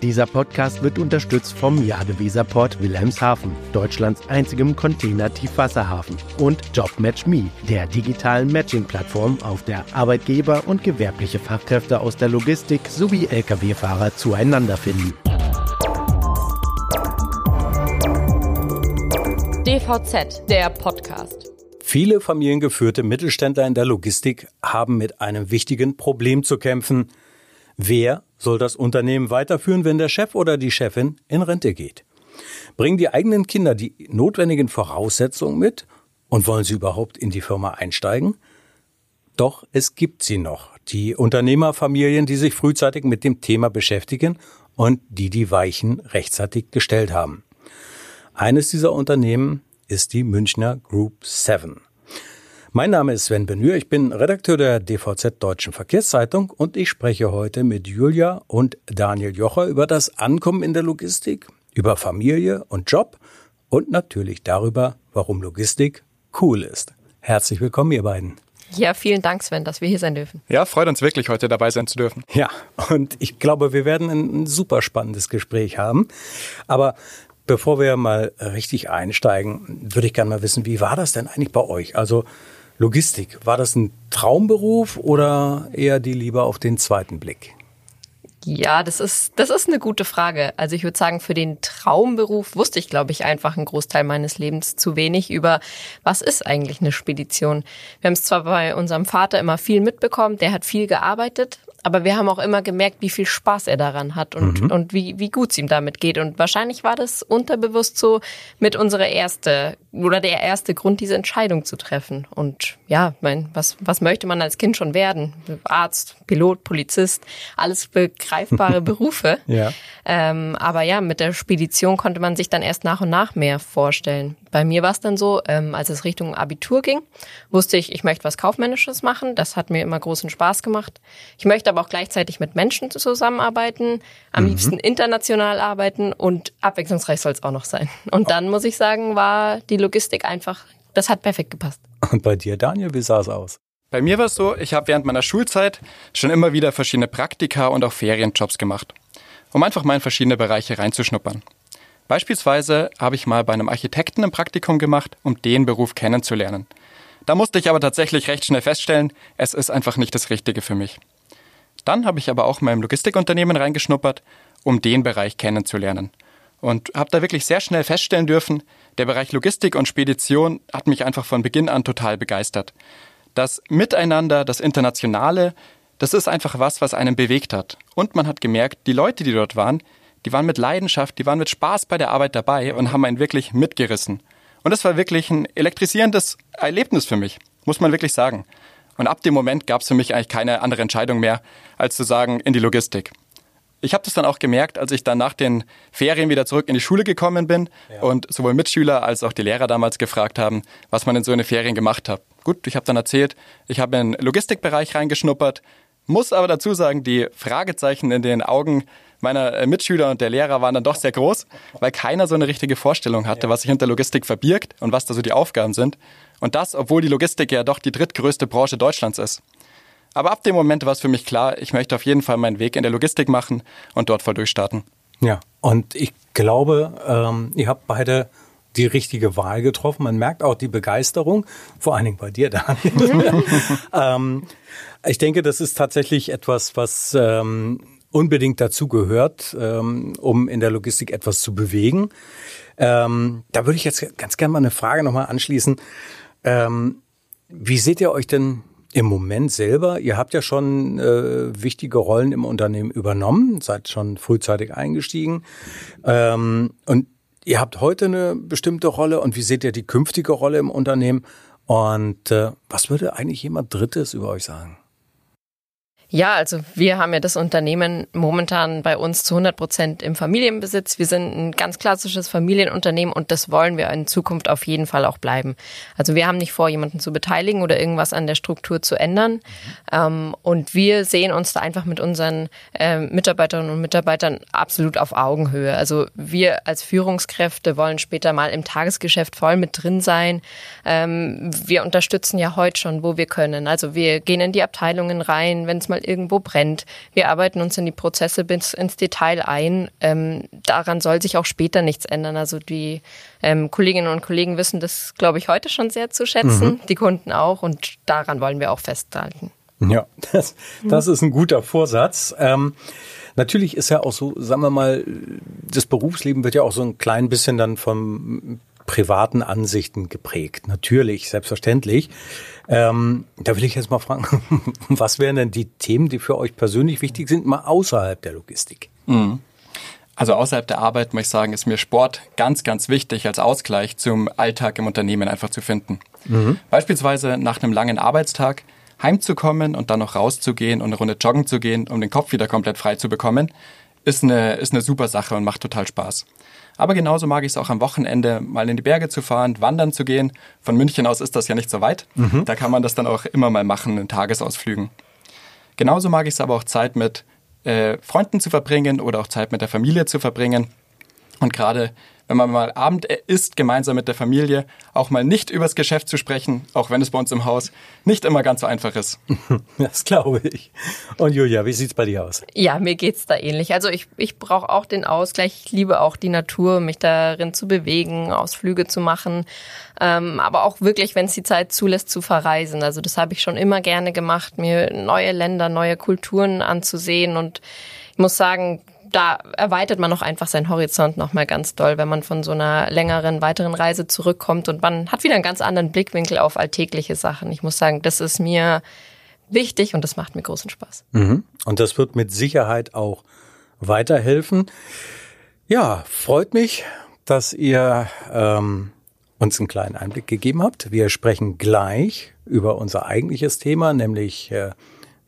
Dieser Podcast wird unterstützt vom Jadeweserport Wilhelmshaven, Deutschlands einzigem Container-Tiefwasserhafen, und JobMatchMe, der digitalen Matching-Plattform, auf der Arbeitgeber und gewerbliche Fachkräfte aus der Logistik sowie Lkw-Fahrer zueinander finden. DVZ, der Podcast. Viele familiengeführte Mittelständler in der Logistik haben mit einem wichtigen Problem zu kämpfen. Wer soll das Unternehmen weiterführen, wenn der Chef oder die Chefin in Rente geht? Bringen die eigenen Kinder die notwendigen Voraussetzungen mit und wollen sie überhaupt in die Firma einsteigen? Doch es gibt sie noch, die Unternehmerfamilien, die sich frühzeitig mit dem Thema beschäftigen und die die Weichen rechtzeitig gestellt haben. Eines dieser Unternehmen ist die Münchner Group 7. Mein Name ist Sven Benür, ich bin Redakteur der DVZ Deutschen Verkehrszeitung und ich spreche heute mit Julia und Daniel Jocher über das Ankommen in der Logistik, über Familie und Job und natürlich darüber, warum Logistik cool ist. Herzlich willkommen, ihr beiden. Ja, vielen Dank, Sven, dass wir hier sein dürfen. Ja, freut uns wirklich, heute dabei sein zu dürfen. Ja, und ich glaube, wir werden ein, super spannendes Gespräch haben. Aber bevor wir mal richtig einsteigen, würde ich gerne mal wissen, wie war das denn eigentlich bei euch? Also Logistik, war das ein Traumberuf oder eher die Liebe auf den zweiten Blick? Ja, das ist, das ist eine gute Frage. Also ich würde sagen, für den Traumberuf wusste ich, glaube ich, einfach einen Großteil meines Lebens zu wenig über, was ist eigentlich eine Spedition. Wir haben es zwar bei unserem Vater immer viel mitbekommen, der hat viel gearbeitet, aber wir haben auch immer gemerkt, wie viel Spaß er daran hat und, mhm. und wie, wie gut es ihm damit geht. Und wahrscheinlich war das unterbewusst so mit unserer erste oder der erste Grund, diese Entscheidung zu treffen. Und ja, mein, was, was möchte man als Kind schon werden? Arzt, Pilot, Polizist, alles begreifbare Berufe. ja. Ähm, aber ja, mit der Spedition konnte man sich dann erst nach und nach mehr vorstellen. Bei mir war es dann so, ähm, als es Richtung Abitur ging, wusste ich, ich möchte was Kaufmännisches machen. Das hat mir immer großen Spaß gemacht. Ich möchte aber auch gleichzeitig mit Menschen zusammenarbeiten, am mhm. liebsten international arbeiten und abwechslungsreich soll es auch noch sein. Und dann muss ich sagen, war die Logistik einfach, das hat perfekt gepasst. Und bei dir, Daniel, wie sah es aus? Bei mir war es so, ich habe während meiner Schulzeit schon immer wieder verschiedene Praktika und auch Ferienjobs gemacht, um einfach mal in verschiedene Bereiche reinzuschnuppern. Beispielsweise habe ich mal bei einem Architekten ein Praktikum gemacht, um den Beruf kennenzulernen. Da musste ich aber tatsächlich recht schnell feststellen, es ist einfach nicht das Richtige für mich. Dann habe ich aber auch mal im Logistikunternehmen reingeschnuppert, um den Bereich kennenzulernen. Und habe da wirklich sehr schnell feststellen dürfen, der Bereich Logistik und Spedition hat mich einfach von Beginn an total begeistert. Das Miteinander, das Internationale, das ist einfach was, was einen bewegt hat. Und man hat gemerkt, die Leute, die dort waren, die waren mit Leidenschaft, die waren mit Spaß bei der Arbeit dabei und haben einen wirklich mitgerissen. Und das war wirklich ein elektrisierendes Erlebnis für mich, muss man wirklich sagen. Und ab dem Moment gab es für mich eigentlich keine andere Entscheidung mehr, als zu sagen, in die Logistik. Ich habe das dann auch gemerkt, als ich dann nach den Ferien wieder zurück in die Schule gekommen bin ja. und sowohl Mitschüler als auch die Lehrer damals gefragt haben, was man in so eine Ferien gemacht hat. Gut, ich habe dann erzählt, ich habe in den Logistikbereich reingeschnuppert, muss aber dazu sagen, die Fragezeichen in den Augen meiner äh, Mitschüler und der Lehrer waren dann doch sehr groß, weil keiner so eine richtige Vorstellung hatte, was sich hinter Logistik verbirgt und was da so die Aufgaben sind. Und das, obwohl die Logistik ja doch die drittgrößte Branche Deutschlands ist. Aber ab dem Moment war es für mich klar, ich möchte auf jeden Fall meinen Weg in der Logistik machen und dort voll durchstarten. Ja, und ich glaube, ähm, ihr habt beide die richtige Wahl getroffen. Man merkt auch die Begeisterung, vor allen Dingen bei dir, Daniel. ähm, ich denke, das ist tatsächlich etwas, was ähm, unbedingt dazu gehört, ähm, um in der Logistik etwas zu bewegen. Ähm, da würde ich jetzt ganz gerne mal eine Frage nochmal anschließen. Ähm, wie seht ihr euch denn im Moment selber? Ihr habt ja schon äh, wichtige Rollen im Unternehmen übernommen, seid schon frühzeitig eingestiegen. Ähm, und ihr habt heute eine bestimmte Rolle und wie seht ihr die künftige Rolle im Unternehmen? Und äh, was würde eigentlich jemand Drittes über euch sagen? Ja, also wir haben ja das Unternehmen momentan bei uns zu 100 Prozent im Familienbesitz. Wir sind ein ganz klassisches Familienunternehmen und das wollen wir in Zukunft auf jeden Fall auch bleiben. Also wir haben nicht vor, jemanden zu beteiligen oder irgendwas an der Struktur zu ändern. Ähm, und wir sehen uns da einfach mit unseren äh, Mitarbeiterinnen und Mitarbeitern absolut auf Augenhöhe. Also wir als Führungskräfte wollen später mal im Tagesgeschäft voll mit drin sein. Ähm, wir unterstützen ja heute schon, wo wir können. Also wir gehen in die Abteilungen rein, wenn es mal mal irgendwo brennt. Wir arbeiten uns in die Prozesse bis ins Detail ein. Ähm, daran soll sich auch später nichts ändern. Also die ähm, Kolleginnen und Kollegen wissen das, glaube ich, heute schon sehr zu schätzen, mhm. die Kunden auch und daran wollen wir auch festhalten. Ja, das, das ist ein guter Vorsatz. Ähm, natürlich ist ja auch so, sagen wir mal, das Berufsleben wird ja auch so ein klein bisschen dann vom privaten Ansichten geprägt. Natürlich, selbstverständlich. Ähm, da will ich jetzt mal fragen, was wären denn die Themen, die für euch persönlich wichtig sind, mal außerhalb der Logistik? Mhm. Also außerhalb der Arbeit muss ich sagen, ist mir Sport ganz, ganz wichtig als Ausgleich zum Alltag im Unternehmen einfach zu finden. Mhm. Beispielsweise nach einem langen Arbeitstag heimzukommen und dann noch rauszugehen und eine Runde joggen zu gehen, um den Kopf wieder komplett frei zu bekommen, ist eine, ist eine super Sache und macht total Spaß. Aber genauso mag ich es auch am Wochenende, mal in die Berge zu fahren, wandern zu gehen. Von München aus ist das ja nicht so weit. Mhm. Da kann man das dann auch immer mal machen in Tagesausflügen. Genauso mag ich es aber auch Zeit mit äh, Freunden zu verbringen oder auch Zeit mit der Familie zu verbringen. Und gerade wenn man mal Abend isst, gemeinsam mit der Familie, auch mal nicht übers Geschäft zu sprechen, auch wenn es bei uns im Haus nicht immer ganz so einfach ist. Das glaube ich. Und Julia, wie sieht's bei dir aus? Ja, mir geht's da ähnlich. Also ich, ich brauche auch den Ausgleich. Ich liebe auch die Natur, mich darin zu bewegen, Ausflüge zu machen. Ähm, aber auch wirklich, wenn es die Zeit zulässt, zu verreisen. Also das habe ich schon immer gerne gemacht, mir neue Länder, neue Kulturen anzusehen. Und ich muss sagen, da erweitert man auch einfach seinen Horizont nochmal ganz doll, wenn man von so einer längeren, weiteren Reise zurückkommt und man hat wieder einen ganz anderen Blickwinkel auf alltägliche Sachen. Ich muss sagen, das ist mir wichtig und das macht mir großen Spaß. Mhm. Und das wird mit Sicherheit auch weiterhelfen. Ja, freut mich, dass ihr ähm, uns einen kleinen Einblick gegeben habt. Wir sprechen gleich über unser eigentliches Thema, nämlich äh,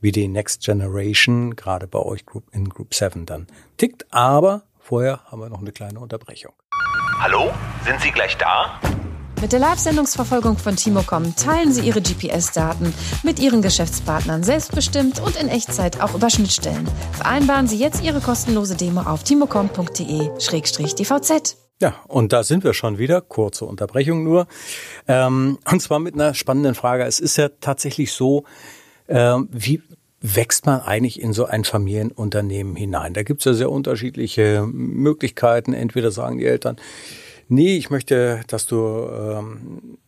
wie die Next Generation gerade bei euch in Group 7 dann tickt. Aber vorher haben wir noch eine kleine Unterbrechung. Hallo, sind Sie gleich da? Mit der Live-Sendungsverfolgung von Timocom teilen Sie Ihre GPS-Daten mit Ihren Geschäftspartnern selbstbestimmt und in Echtzeit auch über Schnittstellen. Vereinbaren Sie jetzt Ihre kostenlose Demo auf timocom.de-dvz. Ja, und da sind wir schon wieder. Kurze Unterbrechung nur. Ähm, und zwar mit einer spannenden Frage. Es ist ja tatsächlich so, ähm, wie wächst man eigentlich in so ein Familienunternehmen hinein? Da gibt es ja sehr unterschiedliche Möglichkeiten. Entweder sagen die Eltern, nee, ich möchte, dass du ähm,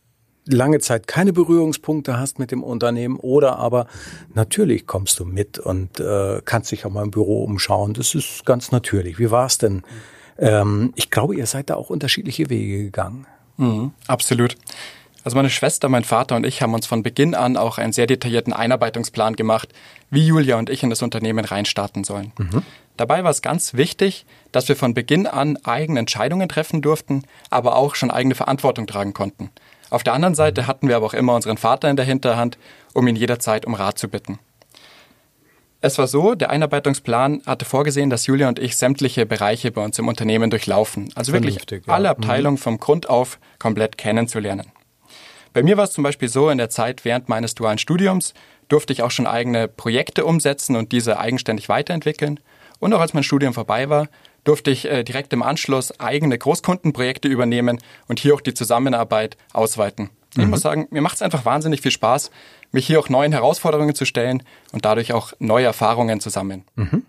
lange Zeit keine Berührungspunkte hast mit dem Unternehmen oder aber natürlich kommst du mit und äh, kannst dich auch mal im Büro umschauen. Das ist ganz natürlich. Wie war es denn? Ähm, ich glaube, ihr seid da auch unterschiedliche Wege gegangen. Mhm, absolut. Also meine Schwester, mein Vater und ich haben uns von Beginn an auch einen sehr detaillierten Einarbeitungsplan gemacht, wie Julia und ich in das Unternehmen reinstarten sollen. Mhm. Dabei war es ganz wichtig, dass wir von Beginn an eigene Entscheidungen treffen durften, aber auch schon eigene Verantwortung tragen konnten. Auf der anderen Seite hatten wir aber auch immer unseren Vater in der Hinterhand, um ihn jederzeit um Rat zu bitten. Es war so, der Einarbeitungsplan hatte vorgesehen, dass Julia und ich sämtliche Bereiche bei uns im Unternehmen durchlaufen. Also wirklich alle Abteilungen mhm. vom Grund auf komplett kennenzulernen. Bei mir war es zum Beispiel so, in der Zeit während meines dualen Studiums durfte ich auch schon eigene Projekte umsetzen und diese eigenständig weiterentwickeln. Und auch als mein Studium vorbei war, durfte ich äh, direkt im Anschluss eigene Großkundenprojekte übernehmen und hier auch die Zusammenarbeit ausweiten. Mhm. Ich muss sagen, mir macht es einfach wahnsinnig viel Spaß, mich hier auch neuen Herausforderungen zu stellen und dadurch auch neue Erfahrungen zu sammeln. Mhm.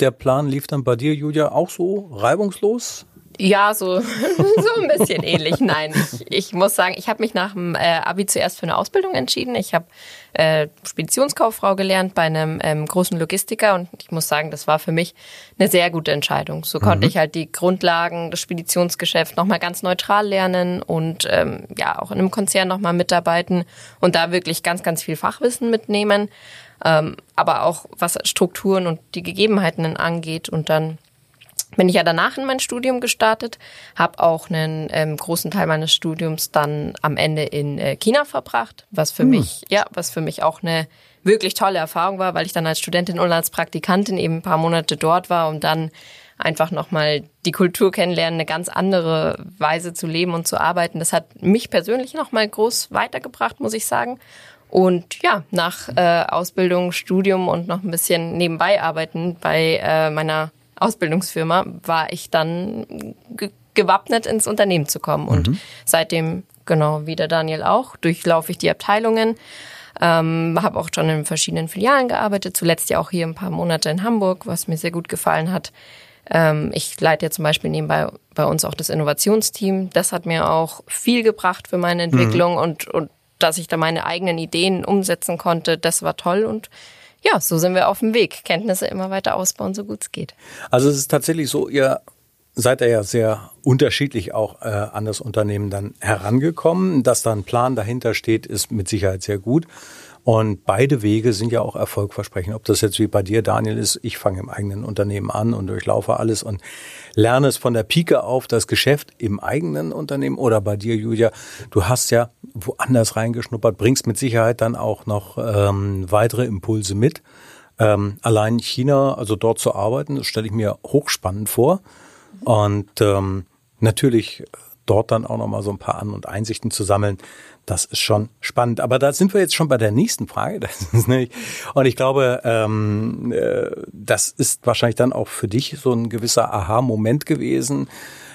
Der Plan lief dann bei dir, Julia, auch so reibungslos? Ja, so, so ein bisschen ähnlich. Nein, ich, ich muss sagen, ich habe mich nach dem äh, Abi zuerst für eine Ausbildung entschieden. Ich habe äh, Speditionskauffrau gelernt bei einem ähm, großen Logistiker und ich muss sagen, das war für mich eine sehr gute Entscheidung. So mhm. konnte ich halt die Grundlagen des Speditionsgeschäfts nochmal ganz neutral lernen und ähm, ja auch in einem Konzern nochmal mitarbeiten und da wirklich ganz, ganz viel Fachwissen mitnehmen. Ähm, aber auch was Strukturen und die Gegebenheiten angeht und dann bin ich ja danach in mein Studium gestartet, habe auch einen ähm, großen Teil meines Studiums dann am Ende in äh, China verbracht, was für hm. mich, ja, was für mich auch eine wirklich tolle Erfahrung war, weil ich dann als Studentin und als Praktikantin eben ein paar Monate dort war und dann einfach nochmal die Kultur kennenlernen, eine ganz andere Weise zu leben und zu arbeiten. Das hat mich persönlich nochmal groß weitergebracht, muss ich sagen. Und ja, nach äh, Ausbildung, Studium und noch ein bisschen nebenbei arbeiten bei äh, meiner Ausbildungsfirma war ich dann gewappnet ins Unternehmen zu kommen. Und mhm. seitdem, genau wie der Daniel auch, durchlaufe ich die Abteilungen. Ähm, habe auch schon in verschiedenen Filialen gearbeitet, zuletzt ja auch hier ein paar Monate in Hamburg, was mir sehr gut gefallen hat. Ähm, ich leite ja zum Beispiel nebenbei bei uns auch das Innovationsteam. Das hat mir auch viel gebracht für meine Entwicklung mhm. und, und dass ich da meine eigenen Ideen umsetzen konnte, das war toll und ja, so sind wir auf dem Weg. Kenntnisse immer weiter ausbauen, so gut es geht. Also es ist tatsächlich so, ihr seid ja sehr unterschiedlich auch äh, an das Unternehmen dann herangekommen. Dass da ein Plan dahinter steht, ist mit Sicherheit sehr gut. Und beide Wege sind ja auch erfolgversprechend. Ob das jetzt wie bei dir, Daniel, ist, ich fange im eigenen Unternehmen an und durchlaufe alles und lerne es von der Pike auf, das Geschäft im eigenen Unternehmen oder bei dir, Julia, du hast ja woanders reingeschnuppert, bringst mit Sicherheit dann auch noch ähm, weitere Impulse mit. Ähm, allein China, also dort zu arbeiten, das stelle ich mir hochspannend vor. Und ähm, natürlich dort dann auch nochmal so ein paar An- und Einsichten zu sammeln, das ist schon spannend. Aber da sind wir jetzt schon bei der nächsten Frage. Und ich glaube, ähm, äh, das ist wahrscheinlich dann auch für dich so ein gewisser Aha-Moment gewesen,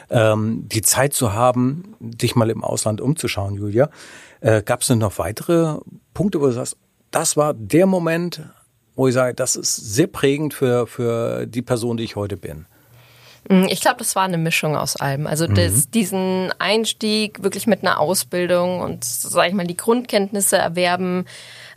ähm, die Zeit zu haben, dich mal im Ausland umzuschauen, Julia. Äh, Gab es denn noch weitere Punkte, wo du sagst, das war der Moment, wo ich sage, das ist sehr prägend für, für die Person, die ich heute bin? Mm, ich glaube, das war eine Mischung aus allem. Also mhm. das, diesen Einstieg wirklich mit einer Ausbildung und, sag ich mal, die Grundkenntnisse erwerben,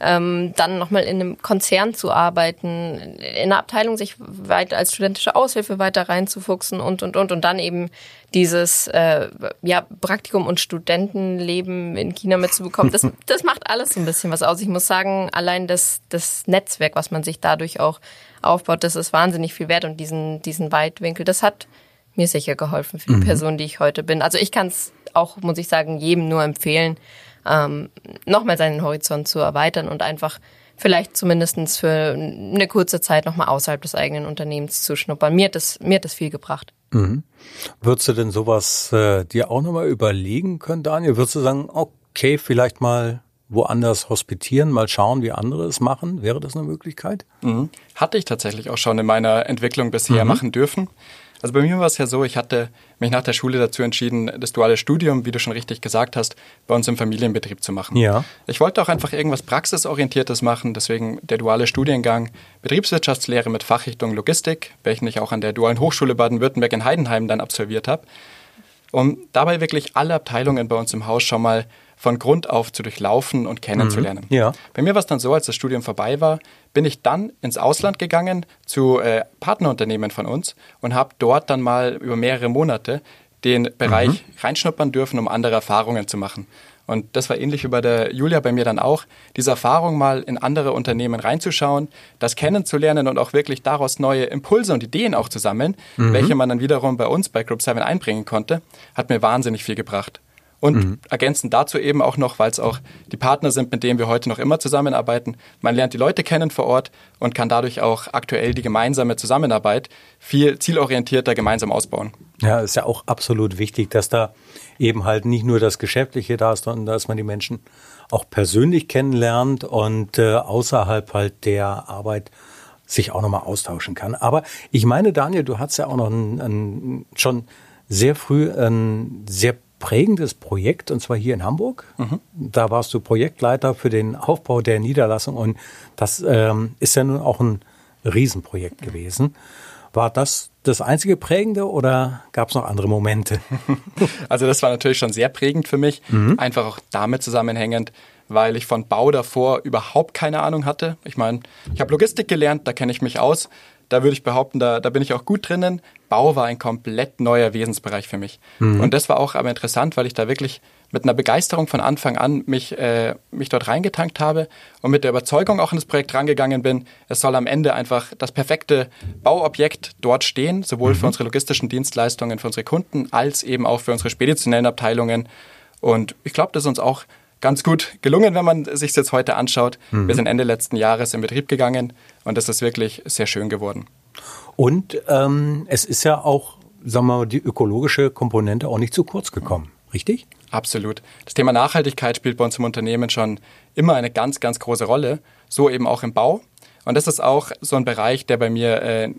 ähm, dann nochmal in einem Konzern zu arbeiten, in einer Abteilung sich weiter als studentische Aushilfe weiter reinzufuchsen und, und, und. Und dann eben dieses äh, ja, Praktikum und Studentenleben in China mitzubekommen. Das, das macht alles so ein bisschen was aus. Ich muss sagen, allein das, das Netzwerk, was man sich dadurch auch aufbaut, das ist wahnsinnig viel wert und diesen, diesen Weitwinkel, das hat mir sicher geholfen für die mhm. Person, die ich heute bin. Also ich kann es auch, muss ich sagen, jedem nur empfehlen, ähm, nochmal seinen Horizont zu erweitern und einfach vielleicht zumindestens für eine kurze Zeit nochmal außerhalb des eigenen Unternehmens zu schnuppern. Mir hat das, mir hat das viel gebracht. Mhm. Würdest du denn sowas äh, dir auch nochmal überlegen können, Daniel? Würdest du sagen, okay, vielleicht mal woanders hospitieren, mal schauen, wie andere es machen? Wäre das eine Möglichkeit? Mhm. Hatte ich tatsächlich auch schon in meiner Entwicklung bisher mhm. machen dürfen. Also bei mir war es ja so, ich hatte mich nach der Schule dazu entschieden, das duale Studium, wie du schon richtig gesagt hast, bei uns im Familienbetrieb zu machen. Ja. Ich wollte auch einfach irgendwas Praxisorientiertes machen, deswegen der duale Studiengang Betriebswirtschaftslehre mit Fachrichtung Logistik, welchen ich auch an der Dualen Hochschule Baden-Württemberg in Heidenheim dann absolviert habe, um dabei wirklich alle Abteilungen bei uns im Haus schon mal von Grund auf zu durchlaufen und kennenzulernen. Mhm. Ja. Bei mir war es dann so, als das Studium vorbei war, bin ich dann ins Ausland gegangen zu äh, Partnerunternehmen von uns und habe dort dann mal über mehrere Monate den Bereich mhm. reinschnuppern dürfen, um andere Erfahrungen zu machen. Und das war ähnlich wie bei der Julia bei mir dann auch, diese Erfahrung mal in andere Unternehmen reinzuschauen, das kennenzulernen und auch wirklich daraus neue Impulse und Ideen auch zu sammeln, mhm. welche man dann wiederum bei uns bei Group 7 einbringen konnte, hat mir wahnsinnig viel gebracht. Und mhm. ergänzend dazu eben auch noch, weil es auch die Partner sind, mit denen wir heute noch immer zusammenarbeiten. Man lernt die Leute kennen vor Ort und kann dadurch auch aktuell die gemeinsame Zusammenarbeit viel zielorientierter gemeinsam ausbauen. Ja, ist ja auch absolut wichtig, dass da eben halt nicht nur das Geschäftliche da ist, sondern dass man die Menschen auch persönlich kennenlernt und äh, außerhalb halt der Arbeit sich auch nochmal austauschen kann. Aber ich meine, Daniel, du hast ja auch noch ein, ein, schon sehr früh ein sehr prägendes Projekt, und zwar hier in Hamburg. Mhm. Da warst du Projektleiter für den Aufbau der Niederlassung und das ähm, ist ja nun auch ein Riesenprojekt gewesen. War das das einzige prägende oder gab es noch andere Momente? Also das war natürlich schon sehr prägend für mich, mhm. einfach auch damit zusammenhängend, weil ich von Bau davor überhaupt keine Ahnung hatte. Ich meine, ich habe Logistik gelernt, da kenne ich mich aus, da würde ich behaupten, da, da bin ich auch gut drinnen. Bau war ein komplett neuer Wesensbereich für mich. Mhm. Und das war auch aber interessant, weil ich da wirklich mit einer Begeisterung von Anfang an mich, äh, mich dort reingetankt habe und mit der Überzeugung auch in das Projekt rangegangen bin, es soll am Ende einfach das perfekte Bauobjekt dort stehen, sowohl mhm. für unsere logistischen Dienstleistungen, für unsere Kunden, als eben auch für unsere speditionellen Abteilungen. Und ich glaube, das ist uns auch ganz gut gelungen, wenn man sich jetzt heute anschaut. Mhm. Wir sind Ende letzten Jahres in Betrieb gegangen und das ist wirklich sehr schön geworden. Und ähm, es ist ja auch, sagen wir mal, die ökologische Komponente auch nicht zu kurz gekommen, richtig? Absolut. Das Thema Nachhaltigkeit spielt bei uns im Unternehmen schon immer eine ganz, ganz große Rolle, so eben auch im Bau. Und das ist auch so ein Bereich, der bei mir äh,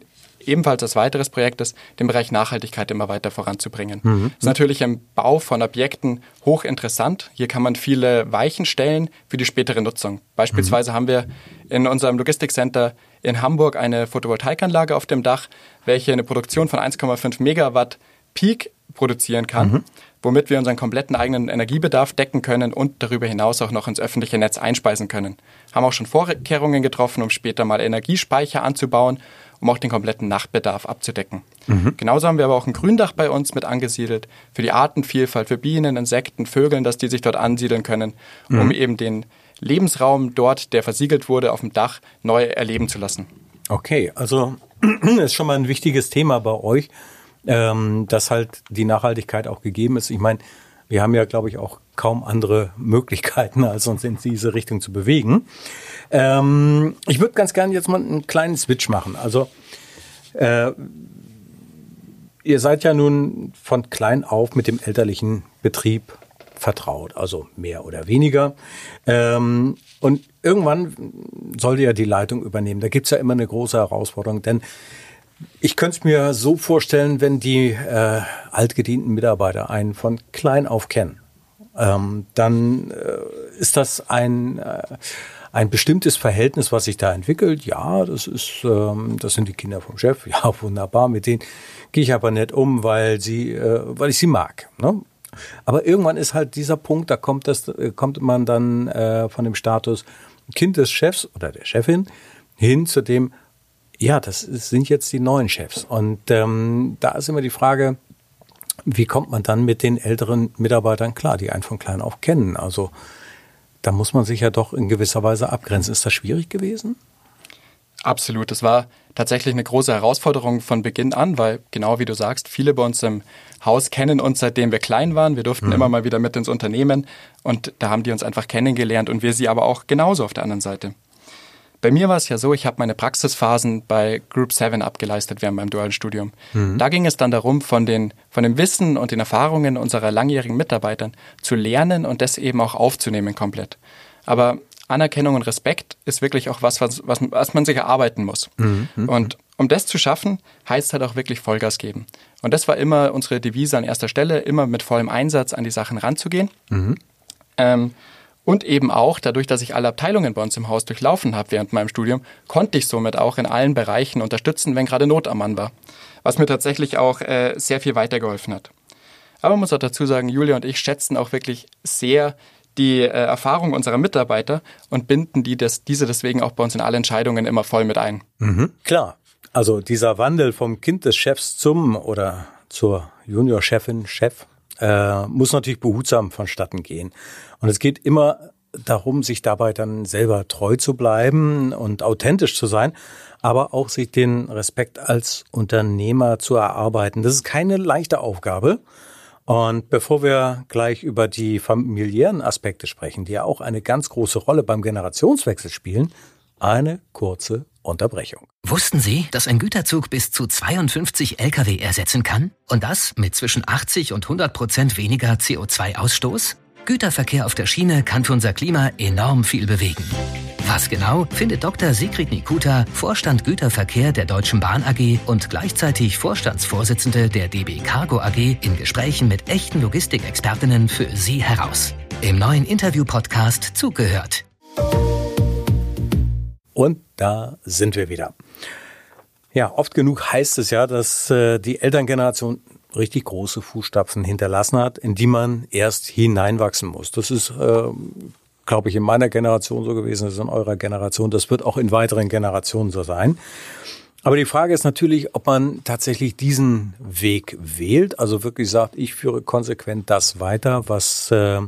ebenfalls als weiteres Projekt ist, den Bereich Nachhaltigkeit immer weiter voranzubringen. Mhm. Das ist natürlich im Bau von Objekten hochinteressant. Hier kann man viele Weichen stellen für die spätere Nutzung. Beispielsweise mhm. haben wir in unserem Logistikcenter in Hamburg eine Photovoltaikanlage auf dem Dach, welche eine Produktion von 1,5 Megawatt Peak produzieren kann, mhm. womit wir unseren kompletten eigenen Energiebedarf decken können und darüber hinaus auch noch ins öffentliche Netz einspeisen können. Haben auch schon Vorkehrungen getroffen, um später mal Energiespeicher anzubauen, um auch den kompletten Nachtbedarf abzudecken. Mhm. Genauso haben wir aber auch ein Gründach bei uns mit angesiedelt für die Artenvielfalt, für Bienen, Insekten, Vögeln, dass die sich dort ansiedeln können, um mhm. eben den Lebensraum dort, der versiegelt wurde, auf dem Dach neu erleben zu lassen. Okay, also ist schon mal ein wichtiges Thema bei euch ähm, dass halt die Nachhaltigkeit auch gegeben ist. Ich meine, wir haben ja, glaube ich, auch kaum andere Möglichkeiten, als uns in diese Richtung zu bewegen. Ähm, ich würde ganz gerne jetzt mal einen kleinen Switch machen. Also äh, ihr seid ja nun von klein auf mit dem elterlichen Betrieb vertraut, also mehr oder weniger. Ähm, und irgendwann sollte ja die Leitung übernehmen. Da gibt's ja immer eine große Herausforderung, denn ich könnte es mir so vorstellen, wenn die äh, altgedienten Mitarbeiter einen von klein auf kennen, ähm, dann äh, ist das ein äh, ein bestimmtes Verhältnis, was sich da entwickelt. Ja, das ist, ähm, das sind die Kinder vom Chef. Ja, wunderbar. Mit denen gehe ich aber nicht um, weil sie, äh, weil ich sie mag. Ne? Aber irgendwann ist halt dieser Punkt, da kommt das, äh, kommt man dann äh, von dem Status Kind des Chefs oder der Chefin hin zu dem ja, das sind jetzt die neuen Chefs. Und ähm, da ist immer die Frage, wie kommt man dann mit den älteren Mitarbeitern klar, die einen von klein auf kennen? Also da muss man sich ja doch in gewisser Weise abgrenzen. Ist das schwierig gewesen? Absolut. Das war tatsächlich eine große Herausforderung von Beginn an, weil genau wie du sagst, viele bei uns im Haus kennen uns, seitdem wir klein waren. Wir durften mhm. immer mal wieder mit ins Unternehmen und da haben die uns einfach kennengelernt und wir sie aber auch genauso auf der anderen Seite. Bei mir war es ja so, ich habe meine Praxisphasen bei Group 7 abgeleistet während meinem dualen Studium. Mhm. Da ging es dann darum, von, den, von dem Wissen und den Erfahrungen unserer langjährigen Mitarbeitern zu lernen und das eben auch aufzunehmen komplett. Aber Anerkennung und Respekt ist wirklich auch was, was, was, was man sich erarbeiten muss. Mhm. Und um das zu schaffen, heißt halt auch wirklich Vollgas geben. Und das war immer unsere Devise an erster Stelle, immer mit vollem Einsatz an die Sachen ranzugehen. Mhm. Ähm, und eben auch, dadurch, dass ich alle Abteilungen bei uns im Haus durchlaufen habe während meinem Studium, konnte ich somit auch in allen Bereichen unterstützen, wenn gerade Not am Mann war. Was mir tatsächlich auch äh, sehr viel weitergeholfen hat. Aber man muss auch dazu sagen, Julia und ich schätzen auch wirklich sehr die äh, Erfahrung unserer Mitarbeiter und binden die das, diese deswegen auch bei uns in alle Entscheidungen immer voll mit ein. Mhm, klar. Also dieser Wandel vom Kind des Chefs zum oder zur Juniorchefin, Chef, äh, muss natürlich behutsam vonstatten gehen. Und es geht immer darum, sich dabei dann selber treu zu bleiben und authentisch zu sein, aber auch sich den Respekt als Unternehmer zu erarbeiten. Das ist keine leichte Aufgabe. Und bevor wir gleich über die familiären Aspekte sprechen, die ja auch eine ganz große Rolle beim Generationswechsel spielen, eine kurze Unterbrechung. Wussten Sie, dass ein Güterzug bis zu 52 Lkw ersetzen kann? Und das mit zwischen 80 und 100 Prozent weniger CO2-Ausstoß? Güterverkehr auf der Schiene kann für unser Klima enorm viel bewegen. Was genau, findet Dr. Sigrid Nikuta, Vorstand Güterverkehr der Deutschen Bahn AG und gleichzeitig Vorstandsvorsitzende der DB Cargo AG in Gesprächen mit echten Logistikexpertinnen für Sie heraus. Im neuen Interview-Podcast Zugehört. Und da sind wir wieder. Ja, oft genug heißt es ja, dass äh, die Elterngeneration richtig große Fußstapfen hinterlassen hat, in die man erst hineinwachsen muss. Das ist, äh, glaube ich, in meiner Generation so gewesen, das ist in eurer Generation, das wird auch in weiteren Generationen so sein. Aber die Frage ist natürlich, ob man tatsächlich diesen Weg wählt, also wirklich sagt, ich führe konsequent das weiter, was äh,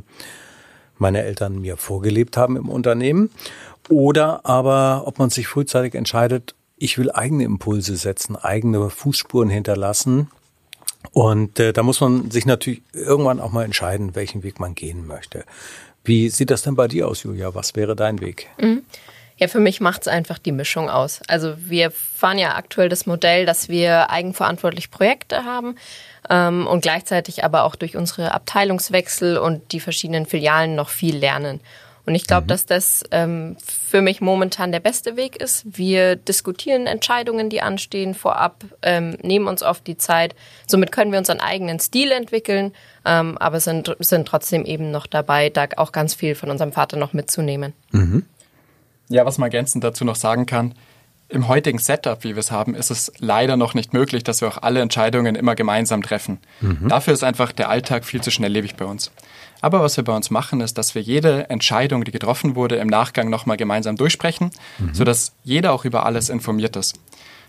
meine Eltern mir vorgelebt haben im Unternehmen, oder aber ob man sich frühzeitig entscheidet, ich will eigene Impulse setzen, eigene Fußspuren hinterlassen. Und äh, da muss man sich natürlich irgendwann auch mal entscheiden, welchen Weg man gehen möchte. Wie sieht das denn bei dir aus, Julia? Was wäre dein Weg? Mhm. Ja, für mich macht es einfach die Mischung aus. Also wir fahren ja aktuell das Modell, dass wir eigenverantwortlich Projekte haben ähm, und gleichzeitig aber auch durch unsere Abteilungswechsel und die verschiedenen Filialen noch viel lernen. Und ich glaube, mhm. dass das ähm, für mich momentan der beste Weg ist. Wir diskutieren Entscheidungen, die anstehen, vorab, ähm, nehmen uns oft die Zeit. Somit können wir unseren eigenen Stil entwickeln, ähm, aber sind, sind trotzdem eben noch dabei, da auch ganz viel von unserem Vater noch mitzunehmen. Mhm. Ja, was man ergänzend dazu noch sagen kann, im heutigen Setup, wie wir es haben, ist es leider noch nicht möglich, dass wir auch alle Entscheidungen immer gemeinsam treffen. Mhm. Dafür ist einfach der Alltag viel zu schnelllebig bei uns. Aber was wir bei uns machen, ist, dass wir jede Entscheidung, die getroffen wurde, im Nachgang nochmal gemeinsam durchsprechen, mhm. sodass jeder auch über alles informiert ist.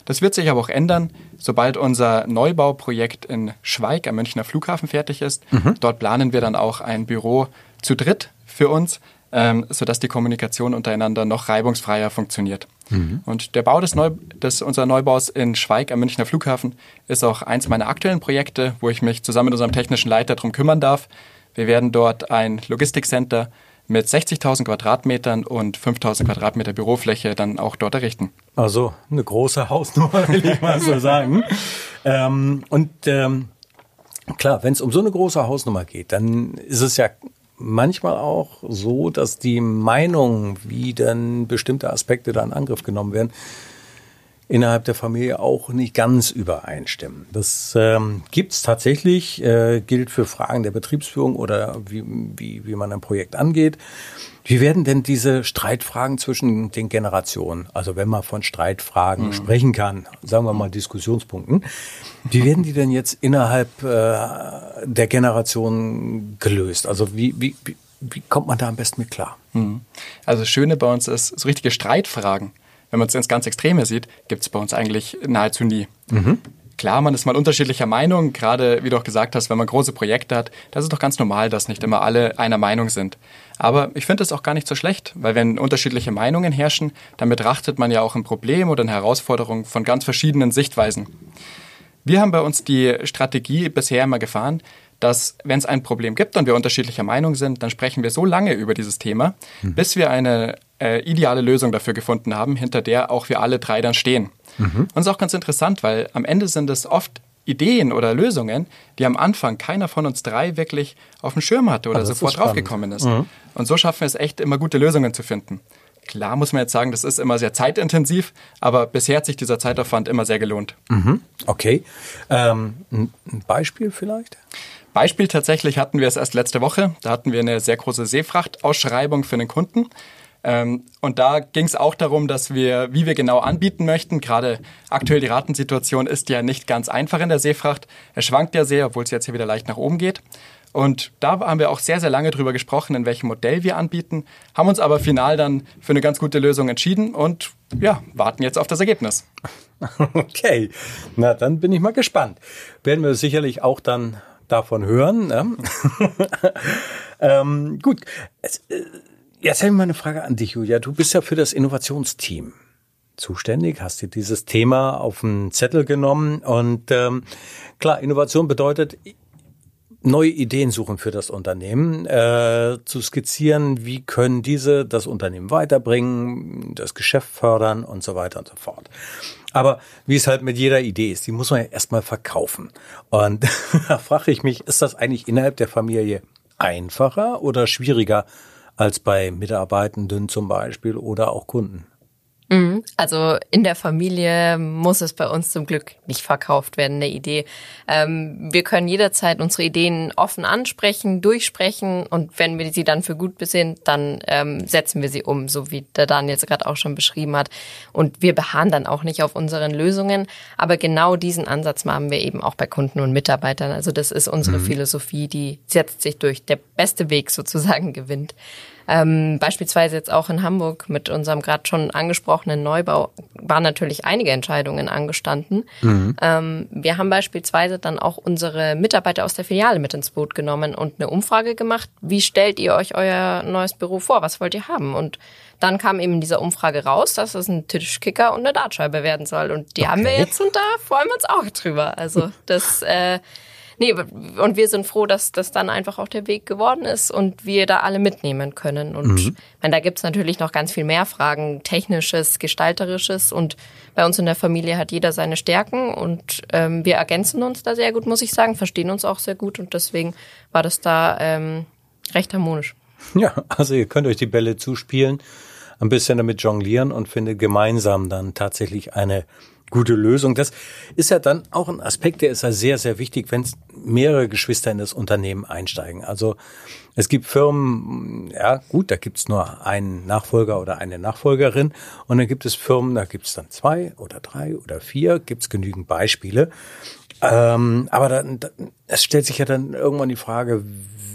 Das wird sich aber auch ändern, sobald unser Neubauprojekt in Schweig am Münchner Flughafen fertig ist. Mhm. Dort planen wir dann auch ein Büro zu dritt für uns, ähm, sodass die Kommunikation untereinander noch reibungsfreier funktioniert. Mhm. Und der Bau des, Neu des unserer Neubaus in Schweig am Münchner Flughafen ist auch eins meiner aktuellen Projekte, wo ich mich zusammen mit unserem technischen Leiter darum kümmern darf. Wir werden dort ein Logistikcenter mit 60.000 Quadratmetern und 5.000 Quadratmeter Bürofläche dann auch dort errichten. Also eine große Hausnummer, will ich mal so sagen. ähm, und ähm, klar, wenn es um so eine große Hausnummer geht, dann ist es ja manchmal auch so, dass die Meinung, wie dann bestimmte Aspekte da in Angriff genommen werden, innerhalb der Familie auch nicht ganz übereinstimmen. Das ähm, gibt es tatsächlich, äh, gilt für Fragen der Betriebsführung oder wie, wie, wie man ein Projekt angeht. Wie werden denn diese Streitfragen zwischen den Generationen, also wenn man von Streitfragen mhm. sprechen kann, sagen wir mal Diskussionspunkten, wie werden die denn jetzt innerhalb äh, der Generation gelöst? Also wie, wie, wie, wie kommt man da am besten mit klar? Mhm. Also das Schöne bei uns ist, so richtige Streitfragen, wenn man es ins ganz Extreme sieht, gibt es bei uns eigentlich nahezu nie. Mhm. Klar, man ist mal unterschiedlicher Meinung, gerade wie du auch gesagt hast, wenn man große Projekte hat, das ist doch ganz normal, dass nicht immer alle einer Meinung sind. Aber ich finde es auch gar nicht so schlecht, weil wenn unterschiedliche Meinungen herrschen, dann betrachtet man ja auch ein Problem oder eine Herausforderung von ganz verschiedenen Sichtweisen. Wir haben bei uns die Strategie bisher immer gefahren, dass wenn es ein Problem gibt und wir unterschiedlicher Meinung sind, dann sprechen wir so lange über dieses Thema, mhm. bis wir eine äh, ideale Lösung dafür gefunden haben, hinter der auch wir alle drei dann stehen. Mhm. Und es ist auch ganz interessant, weil am Ende sind es oft Ideen oder Lösungen, die am Anfang keiner von uns drei wirklich auf dem Schirm hatte oder ah, sofort draufgekommen ist. Mhm. Und so schaffen wir es echt immer gute Lösungen zu finden. Klar muss man jetzt sagen, das ist immer sehr zeitintensiv, aber bisher hat sich dieser Zeitaufwand immer sehr gelohnt. Mhm. Okay. Ähm, ein Beispiel vielleicht? Beispiel tatsächlich hatten wir es erst letzte Woche. Da hatten wir eine sehr große Seefrachtausschreibung für einen Kunden. Ähm, und da ging es auch darum, dass wir, wie wir genau anbieten möchten. Gerade aktuell die Ratensituation ist ja nicht ganz einfach in der Seefracht. Er schwankt ja sehr, obwohl es jetzt hier wieder leicht nach oben geht. Und da haben wir auch sehr, sehr lange drüber gesprochen, in welchem Modell wir anbieten, haben uns aber final dann für eine ganz gute Lösung entschieden und ja, warten jetzt auf das Ergebnis. Okay, na dann bin ich mal gespannt. Werden wir sicherlich auch dann davon hören. Ne? ähm, gut, es, äh, Jetzt habe ich mal eine Frage an dich, Julia. Du bist ja für das Innovationsteam zuständig, hast dir dieses Thema auf den Zettel genommen und ähm, klar, Innovation bedeutet neue Ideen suchen für das Unternehmen, äh, zu skizzieren, wie können diese das Unternehmen weiterbringen, das Geschäft fördern und so weiter und so fort. Aber wie es halt mit jeder Idee ist, die muss man ja erstmal verkaufen. Und da frage ich mich, ist das eigentlich innerhalb der Familie einfacher oder schwieriger, als bei Mitarbeitenden zum Beispiel oder auch Kunden. Mhm. Also in der Familie muss es bei uns zum Glück nicht verkauft werden, eine Idee. Ähm, wir können jederzeit unsere Ideen offen ansprechen, durchsprechen und wenn wir sie dann für gut besehen, dann ähm, setzen wir sie um, so wie der jetzt gerade auch schon beschrieben hat. Und wir beharren dann auch nicht auf unseren Lösungen, aber genau diesen Ansatz machen wir eben auch bei Kunden und Mitarbeitern. Also das ist unsere mhm. Philosophie, die setzt sich durch. Der beste Weg sozusagen gewinnt. Ähm, beispielsweise jetzt auch in Hamburg mit unserem gerade schon angesprochenen Neubau waren natürlich einige Entscheidungen angestanden. Mhm. Ähm, wir haben beispielsweise dann auch unsere Mitarbeiter aus der Filiale mit ins Boot genommen und eine Umfrage gemacht. Wie stellt ihr euch euer neues Büro vor? Was wollt ihr haben? Und dann kam eben in dieser Umfrage raus, dass es ein Tischkicker und eine Dartscheibe werden soll. Und die okay. haben wir jetzt und da freuen wir uns auch drüber. Also das äh, Nee, und wir sind froh, dass das dann einfach auch der Weg geworden ist und wir da alle mitnehmen können. Und mhm. meine, da gibt's natürlich noch ganz viel mehr Fragen, technisches, gestalterisches. Und bei uns in der Familie hat jeder seine Stärken und ähm, wir ergänzen uns da sehr gut, muss ich sagen, verstehen uns auch sehr gut und deswegen war das da ähm, recht harmonisch. Ja, also ihr könnt euch die Bälle zuspielen, ein bisschen damit jonglieren und findet gemeinsam dann tatsächlich eine gute Lösung. Das ist ja dann auch ein Aspekt, der ist ja sehr, sehr wichtig, wenn mehrere Geschwister in das Unternehmen einsteigen. Also es gibt Firmen, ja gut, da gibt's nur einen Nachfolger oder eine Nachfolgerin und dann gibt es Firmen, da gibt's dann zwei oder drei oder vier, gibt's genügend Beispiele. Ähm, aber dann, es stellt sich ja dann irgendwann die Frage,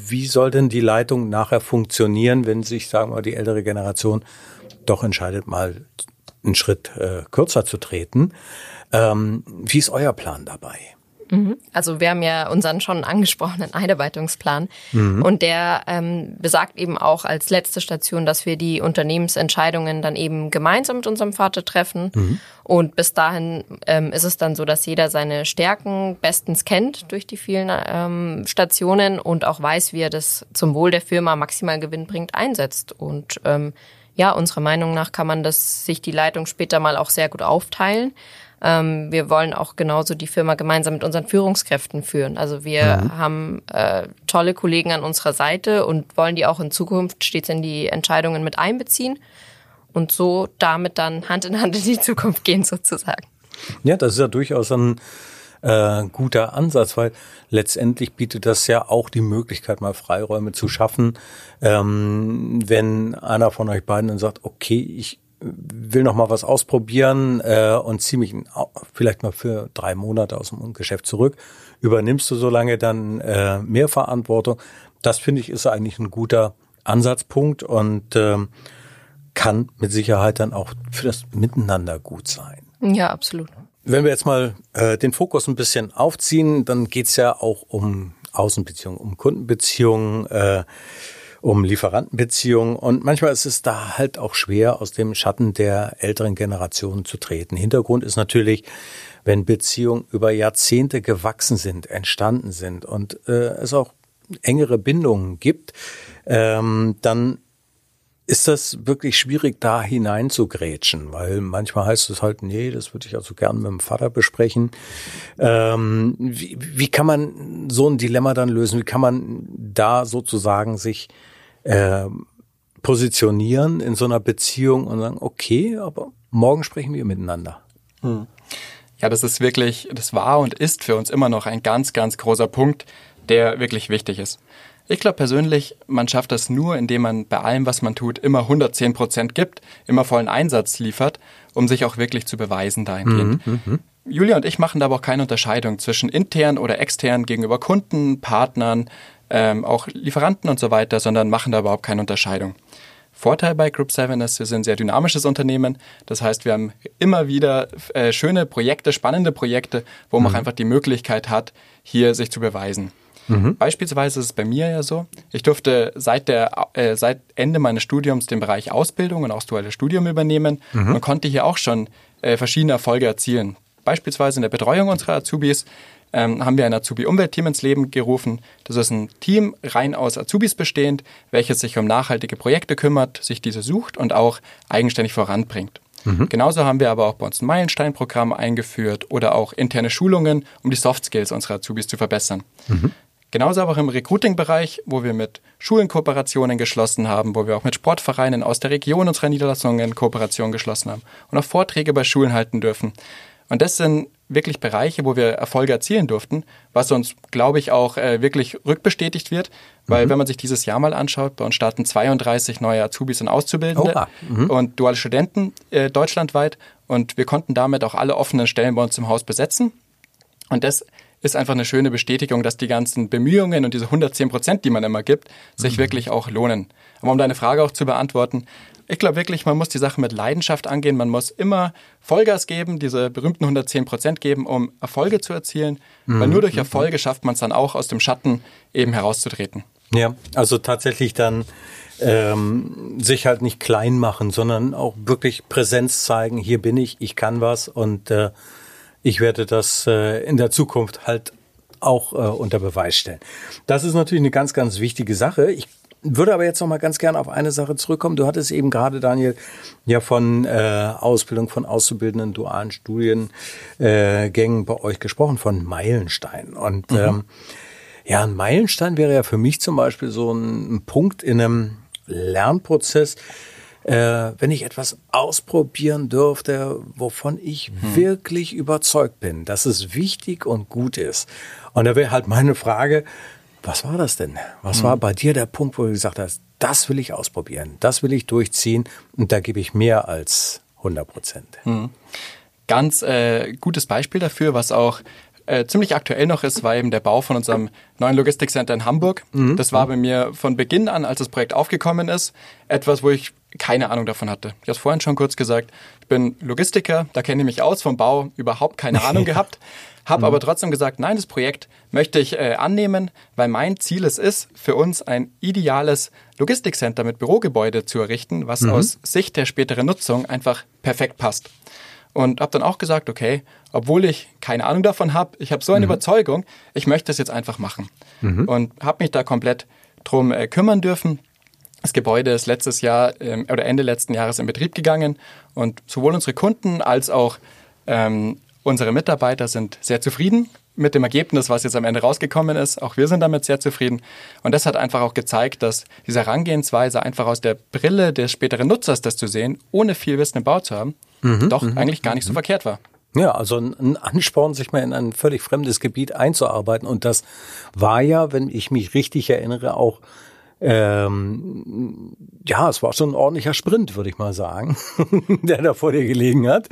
wie soll denn die Leitung nachher funktionieren, wenn sich, sagen wir, die ältere Generation doch entscheidet, mal einen Schritt äh, kürzer zu treten. Ähm, wie ist euer Plan dabei? Mhm. Also wir haben ja unseren schon angesprochenen Einarbeitungsplan mhm. und der ähm, besagt eben auch als letzte Station, dass wir die Unternehmensentscheidungen dann eben gemeinsam mit unserem Vater treffen mhm. und bis dahin ähm, ist es dann so, dass jeder seine Stärken bestens kennt durch die vielen ähm, Stationen und auch weiß, wie er das zum Wohl der Firma maximal gewinnbringend einsetzt und ähm, ja, unserer Meinung nach kann man das sich die Leitung später mal auch sehr gut aufteilen. Ähm, wir wollen auch genauso die Firma gemeinsam mit unseren Führungskräften führen. Also wir mhm. haben äh, tolle Kollegen an unserer Seite und wollen die auch in Zukunft stets in die Entscheidungen mit einbeziehen und so damit dann Hand in Hand in die Zukunft gehen sozusagen. Ja, das ist ja durchaus ein äh, guter Ansatz, weil letztendlich bietet das ja auch die Möglichkeit, mal Freiräume zu schaffen. Ähm, wenn einer von euch beiden dann sagt, okay, ich will noch mal was ausprobieren äh, und ziehe mich vielleicht mal für drei Monate aus dem Geschäft zurück, übernimmst du so lange dann äh, mehr Verantwortung. Das finde ich ist eigentlich ein guter Ansatzpunkt und ähm, kann mit Sicherheit dann auch für das Miteinander gut sein. Ja, absolut. Wenn wir jetzt mal äh, den Fokus ein bisschen aufziehen, dann geht's ja auch um Außenbeziehungen, um Kundenbeziehungen. Äh, um Lieferantenbeziehungen. Und manchmal ist es da halt auch schwer, aus dem Schatten der älteren Generation zu treten. Hintergrund ist natürlich, wenn Beziehungen über Jahrzehnte gewachsen sind, entstanden sind und äh, es auch engere Bindungen gibt, ähm, dann ist das wirklich schwierig, da hinein zu grätschen, weil manchmal heißt es halt, nee, das würde ich also gern mit dem Vater besprechen. Ähm, wie, wie kann man so ein Dilemma dann lösen? Wie kann man da sozusagen sich äh, positionieren in so einer Beziehung und sagen, okay, aber morgen sprechen wir miteinander. Hm. Ja, das ist wirklich, das war und ist für uns immer noch ein ganz, ganz großer Punkt, der wirklich wichtig ist. Ich glaube persönlich, man schafft das nur, indem man bei allem, was man tut, immer 110 Prozent gibt, immer vollen Einsatz liefert, um sich auch wirklich zu beweisen dahingehend. Mhm, mh. Julia und ich machen da aber auch keine Unterscheidung zwischen intern oder extern gegenüber Kunden, Partnern, ähm, auch Lieferanten und so weiter, sondern machen da überhaupt keine Unterscheidung. Vorteil bei Group 7 ist, wir sind ein sehr dynamisches Unternehmen. Das heißt, wir haben immer wieder äh, schöne Projekte, spannende Projekte, wo man mhm. auch einfach die Möglichkeit hat, hier sich zu beweisen. Mhm. Beispielsweise ist es bei mir ja so, ich durfte seit, der, äh, seit Ende meines Studiums den Bereich Ausbildung und auch das duale Studium übernehmen mhm. und konnte hier auch schon äh, verschiedene Erfolge erzielen. Beispielsweise in der Betreuung unserer Azubis ähm, haben wir ein Azubi-Umweltteam ins Leben gerufen. Das ist ein Team rein aus Azubis bestehend, welches sich um nachhaltige Projekte kümmert, sich diese sucht und auch eigenständig voranbringt. Mhm. Genauso haben wir aber auch bei uns ein Meilenstein-Programm eingeführt oder auch interne Schulungen, um die Soft Skills unserer Azubis zu verbessern. Mhm. Genauso aber auch im Recruiting-Bereich, wo wir mit Schulen Kooperationen geschlossen haben, wo wir auch mit Sportvereinen aus der Region unserer Niederlassungen Kooperationen geschlossen haben und auch Vorträge bei Schulen halten dürfen. Und das sind wirklich Bereiche, wo wir Erfolge erzielen durften, was uns, glaube ich, auch äh, wirklich rückbestätigt wird. Weil mhm. wenn man sich dieses Jahr mal anschaut, bei uns starten 32 neue Azubis und Auszubildende mhm. und duale Studenten äh, deutschlandweit. Und wir konnten damit auch alle offenen Stellen bei uns im Haus besetzen. Und das ist einfach eine schöne Bestätigung, dass die ganzen Bemühungen und diese 110 Prozent, die man immer gibt, sich mhm. wirklich auch lohnen. Aber um deine Frage auch zu beantworten, ich glaube wirklich, man muss die Sache mit Leidenschaft angehen. Man muss immer Vollgas geben, diese berühmten 110 Prozent geben, um Erfolge zu erzielen. Mhm. Weil nur durch Erfolge schafft man es dann auch, aus dem Schatten eben herauszutreten. Ja, also tatsächlich dann ähm, sich halt nicht klein machen, sondern auch wirklich Präsenz zeigen. Hier bin ich, ich kann was und äh, ich werde das äh, in der Zukunft halt auch äh, unter Beweis stellen. Das ist natürlich eine ganz, ganz wichtige Sache. Ich würde aber jetzt noch mal ganz gerne auf eine Sache zurückkommen. Du hattest eben gerade, Daniel, ja von äh, Ausbildung von auszubildenden dualen Studiengängen äh, bei euch gesprochen, von Meilenstein. Und mhm. ähm, Ja, ein Meilenstein wäre ja für mich zum Beispiel so ein, ein Punkt in einem Lernprozess, äh, wenn ich etwas ausprobieren dürfte, wovon ich hm. wirklich überzeugt bin, dass es wichtig und gut ist. Und da wäre halt meine Frage, was war das denn? Was hm. war bei dir der Punkt, wo du gesagt hast, das will ich ausprobieren, das will ich durchziehen und da gebe ich mehr als 100 Prozent? Hm. Ganz äh, gutes Beispiel dafür, was auch äh, ziemlich aktuell noch ist, war eben der Bau von unserem neuen Logistikcenter in Hamburg. Mhm. Das war bei mir von Beginn an, als das Projekt aufgekommen ist, etwas, wo ich keine Ahnung davon hatte. Ich habe es vorhin schon kurz gesagt. Ich bin Logistiker, da kenne ich mich aus vom Bau, überhaupt keine Ahnung gehabt. Habe mhm. aber trotzdem gesagt, nein, das Projekt möchte ich äh, annehmen, weil mein Ziel es ist, für uns ein ideales Logistikcenter mit Bürogebäude zu errichten, was mhm. aus Sicht der späteren Nutzung einfach perfekt passt und habe dann auch gesagt, okay, obwohl ich keine Ahnung davon habe, ich habe so eine mhm. Überzeugung, ich möchte es jetzt einfach machen. Mhm. Und habe mich da komplett drum äh, kümmern dürfen. Das Gebäude ist letztes Jahr ähm, oder Ende letzten Jahres in Betrieb gegangen und sowohl unsere Kunden als auch ähm, unsere Mitarbeiter sind sehr zufrieden mit dem Ergebnis, was jetzt am Ende rausgekommen ist. Auch wir sind damit sehr zufrieden. Und das hat einfach auch gezeigt, dass diese Herangehensweise einfach aus der Brille des späteren Nutzers das zu sehen, ohne viel Wissen im Bau zu haben, mhm, doch mhm, eigentlich gar nicht so mhm. verkehrt war. Ja, also ein Ansporn, sich mal in ein völlig fremdes Gebiet einzuarbeiten. Und das war ja, wenn ich mich richtig erinnere, auch ähm, ja, es war schon ein ordentlicher Sprint, würde ich mal sagen, der da vor dir gelegen hat.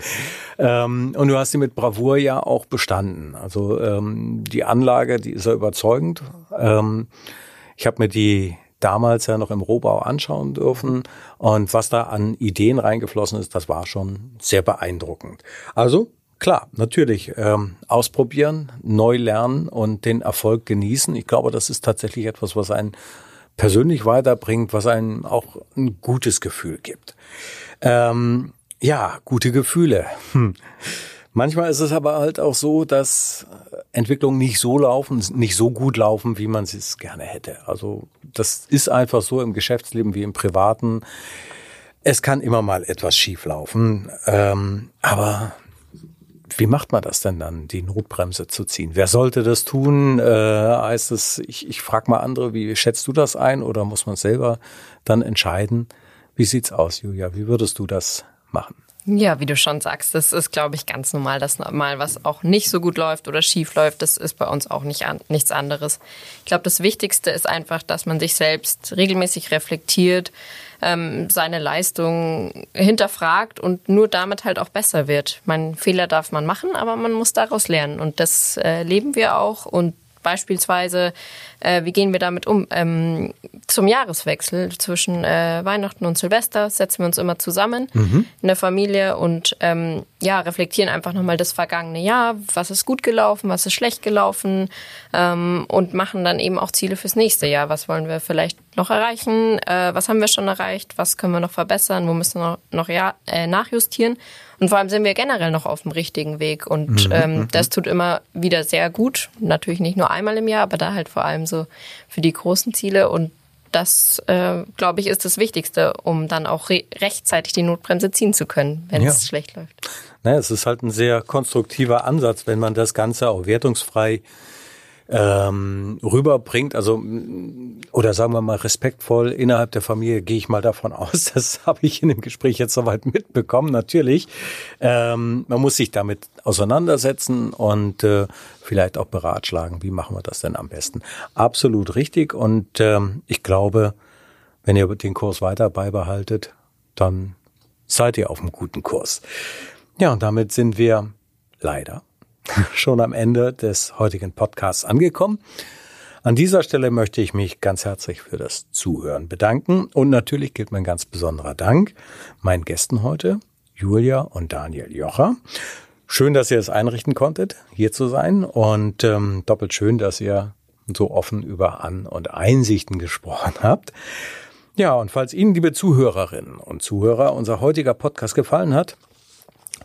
Ähm, und du hast sie mit Bravour ja auch bestanden. Also ähm, die Anlage, die ist ja überzeugend. Ähm, ich habe mir die damals ja noch im Rohbau anschauen dürfen. Und was da an Ideen reingeflossen ist, das war schon sehr beeindruckend. Also klar, natürlich ähm, ausprobieren, neu lernen und den Erfolg genießen. Ich glaube, das ist tatsächlich etwas, was einen persönlich weiterbringt, was einem auch ein gutes Gefühl gibt. Ähm, ja, gute Gefühle. Hm. Manchmal ist es aber halt auch so, dass Entwicklungen nicht so laufen, nicht so gut laufen, wie man es gerne hätte. Also das ist einfach so im Geschäftsleben wie im Privaten. Es kann immer mal etwas schief laufen, ähm, aber wie macht man das denn dann, die Notbremse zu ziehen? Wer sollte das tun? Äh, heißt es, ich, ich frage mal andere, wie schätzt du das ein oder muss man selber dann entscheiden? Wie sieht's aus, Julia? Wie würdest du das machen? Ja, wie du schon sagst, das ist, glaube ich, ganz normal, dass mal was auch nicht so gut läuft oder schief läuft. Das ist bei uns auch nicht an, nichts anderes. Ich glaube, das Wichtigste ist einfach, dass man sich selbst regelmäßig reflektiert, ähm, seine Leistung hinterfragt und nur damit halt auch besser wird. Mein Fehler darf man machen, aber man muss daraus lernen und das äh, leben wir auch und Beispielsweise, äh, wie gehen wir damit um? Ähm, zum Jahreswechsel zwischen äh, Weihnachten und Silvester setzen wir uns immer zusammen mhm. in der Familie und ähm, ja, reflektieren einfach nochmal das vergangene Jahr, was ist gut gelaufen, was ist schlecht gelaufen ähm, und machen dann eben auch Ziele fürs nächste Jahr. Was wollen wir vielleicht noch erreichen? Äh, was haben wir schon erreicht? Was können wir noch verbessern? Wo müssen wir noch, noch ja, äh, nachjustieren? Und vor allem sind wir generell noch auf dem richtigen Weg. Und mhm. ähm, mhm. das tut immer wieder sehr gut. Natürlich nicht nur einmal im Jahr, aber da halt vor allem so für die großen Ziele. Und das, äh, glaube ich, ist das Wichtigste, um dann auch re rechtzeitig die Notbremse ziehen zu können, wenn ja. es schlecht läuft. Naja, es ist halt ein sehr konstruktiver Ansatz, wenn man das Ganze auch wertungsfrei ähm, rüberbringt, also oder sagen wir mal respektvoll innerhalb der Familie, gehe ich mal davon aus, das habe ich in dem Gespräch jetzt soweit mitbekommen, natürlich. Ähm, man muss sich damit auseinandersetzen und äh, vielleicht auch beratschlagen, wie machen wir das denn am besten. Absolut richtig und ähm, ich glaube, wenn ihr den Kurs weiter beibehaltet, dann seid ihr auf einem guten Kurs. Ja, und damit sind wir leider schon am Ende des heutigen Podcasts angekommen. An dieser Stelle möchte ich mich ganz herzlich für das Zuhören bedanken und natürlich gilt mein ganz besonderer Dank meinen Gästen heute, Julia und Daniel Jocher. Schön, dass ihr es einrichten konntet, hier zu sein und ähm, doppelt schön, dass ihr so offen über An- und Einsichten gesprochen habt. Ja, und falls Ihnen, liebe Zuhörerinnen und Zuhörer, unser heutiger Podcast gefallen hat,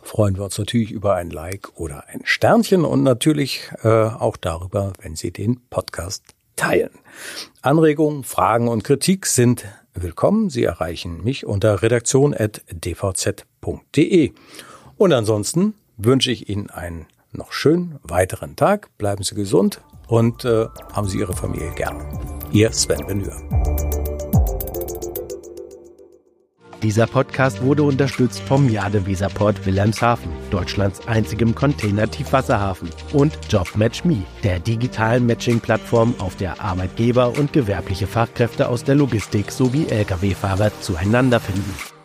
freuen wir uns natürlich über ein Like oder ein Sternchen und natürlich äh, auch darüber, wenn Sie den Podcast teilen. Anregungen, Fragen und Kritik sind willkommen. Sie erreichen mich unter redaktion.dvz.de. Und ansonsten wünsche ich Ihnen einen noch schönen weiteren Tag. Bleiben Sie gesund und äh, haben Sie Ihre Familie gern. Ihr Sven Benür. Dieser Podcast wurde unterstützt vom Jade-Weserport Wilhelmshaven, Deutschlands einzigem Container-Tiefwasserhafen, und JobMatchMe, der digitalen Matching-Plattform, auf der Arbeitgeber und gewerbliche Fachkräfte aus der Logistik sowie Lkw-Fahrer zueinander finden.